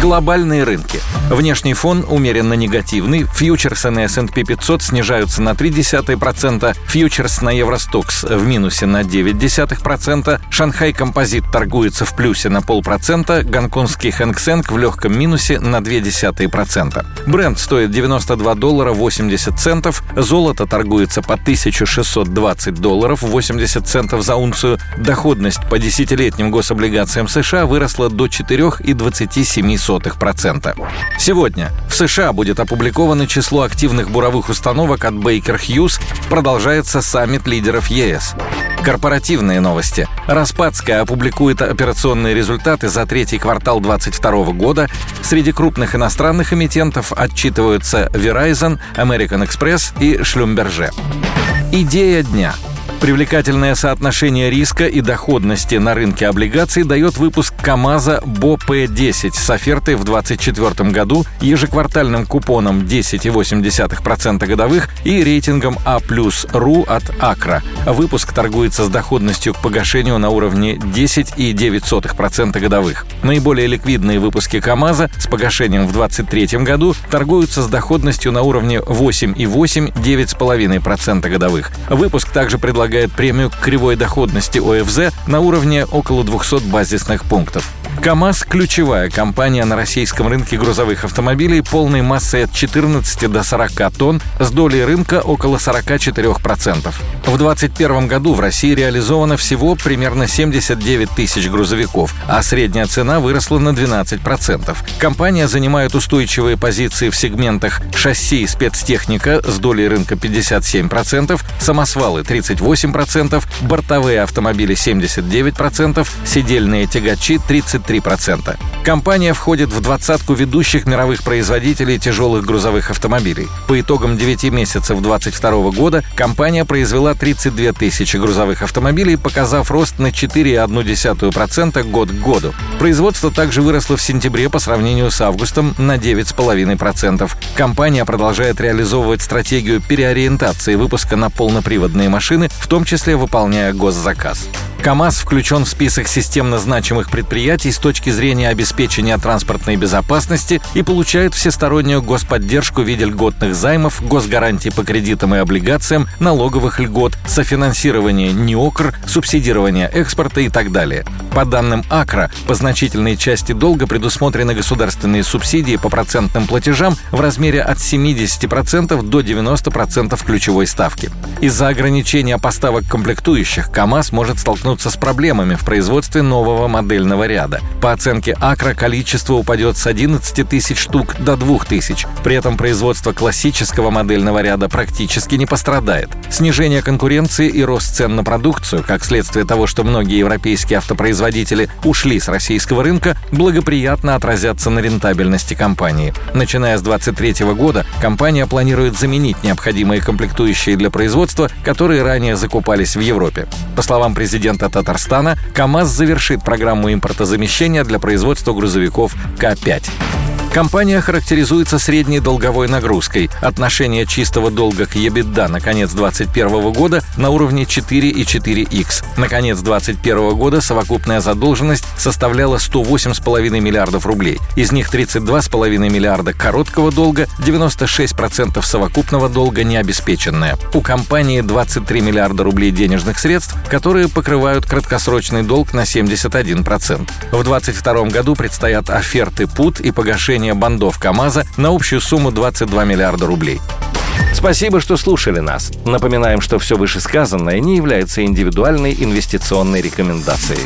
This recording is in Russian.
Глобальные рынки. Внешний фон умеренно негативный. Фьючерсы на S&P 500 снижаются на 0,3%, фьючерс на Евростокс в минусе на 0,9%, Шанхай Композит торгуется в плюсе на полпроцента, гонконгский Хэнк в легком минусе на 0,2%. Бренд стоит 92 доллара 80 центов, золото торгуется по 1620 долларов 80 центов за унцию, доходность по десятилетним гособлигациям США выросла до 4,27 0,02%. Сегодня в США будет опубликовано число активных буровых установок от Baker Hughes, продолжается саммит лидеров ЕС. Корпоративные новости. Распадская опубликует операционные результаты за третий квартал 2022 года. Среди крупных иностранных эмитентов отчитываются Verizon, American Express и Schlumberger. Идея дня – Привлекательное соотношение риска и доходности на рынке облигаций дает выпуск КАМАЗа БОП-10 с офертой в 2024 году, ежеквартальным купоном 10,8% годовых и рейтингом А РУ от Акра. Выпуск торгуется с доходностью к погашению на уровне 10,9% годовых. Наиболее ликвидные выпуски КАМАЗа с погашением в 2023 году торгуются с доходностью на уровне 8,8-9,5% годовых. Выпуск также предлагает предлагает премию кривой доходности ОФЗ на уровне около 200 базисных пунктов. КАМАЗ – ключевая компания на российском рынке грузовых автомобилей полной массой от 14 до 40 тонн с долей рынка около 44%. В 2021 году в России реализовано всего примерно 79 тысяч грузовиков, а средняя цена выросла на 12%. Компания занимает устойчивые позиции в сегментах шасси и спецтехника с долей рынка 57%, самосвалы 38%, бортовые автомобили 79%, сидельные тягачи 33%. 3%. Компания входит в двадцатку ведущих мировых производителей тяжелых грузовых автомобилей. По итогам 9 месяцев 2022 года компания произвела 32 тысячи грузовых автомобилей, показав рост на 4,1% год к году. Производство также выросло в сентябре по сравнению с августом на 9,5%. Компания продолжает реализовывать стратегию переориентации выпуска на полноприводные машины, в том числе выполняя госзаказ. КАМАЗ включен в список системно значимых предприятий с точки зрения обеспечения транспортной безопасности и получает всестороннюю господдержку в виде льготных займов, госгарантий по кредитам и облигациям, налоговых льгот, софинансирования НИОКР, субсидирования экспорта и так далее. По данным АКРА, по значительной части долга предусмотрены государственные субсидии по процентным платежам в размере от 70% до 90% ключевой ставки. Из-за ограничения поставок комплектующих КАМАЗ может столкнуться столкнуться с проблемами в производстве нового модельного ряда. По оценке Акра количество упадет с 11 тысяч штук до 2 тысяч. При этом производство классического модельного ряда практически не пострадает. Снижение конкуренции и рост цен на продукцию, как следствие того, что многие европейские автопроизводители ушли с российского рынка, благоприятно отразятся на рентабельности компании. Начиная с 2023 года компания планирует заменить необходимые комплектующие для производства, которые ранее закупались в Европе. По словам президента президента Татарстана, КАМАЗ завершит программу импортозамещения для производства грузовиков К-5. Компания характеризуется средней долговой нагрузкой. Отношение чистого долга к EBITDA на конец 2021 года на уровне 4,4x. На конец 2021 года совокупная задолженность составляла 108,5 миллиардов рублей. Из них 32,5 миллиарда короткого долга, 96% совокупного долга необеспеченная. У компании 23 миллиарда рублей денежных средств, которые покрывают краткосрочный долг на 71%. В 2022 году предстоят оферты ПУТ и погашение повышения бандов КАМАЗа на общую сумму 22 миллиарда рублей. Спасибо, что слушали нас. Напоминаем, что все вышесказанное не является индивидуальной инвестиционной рекомендацией.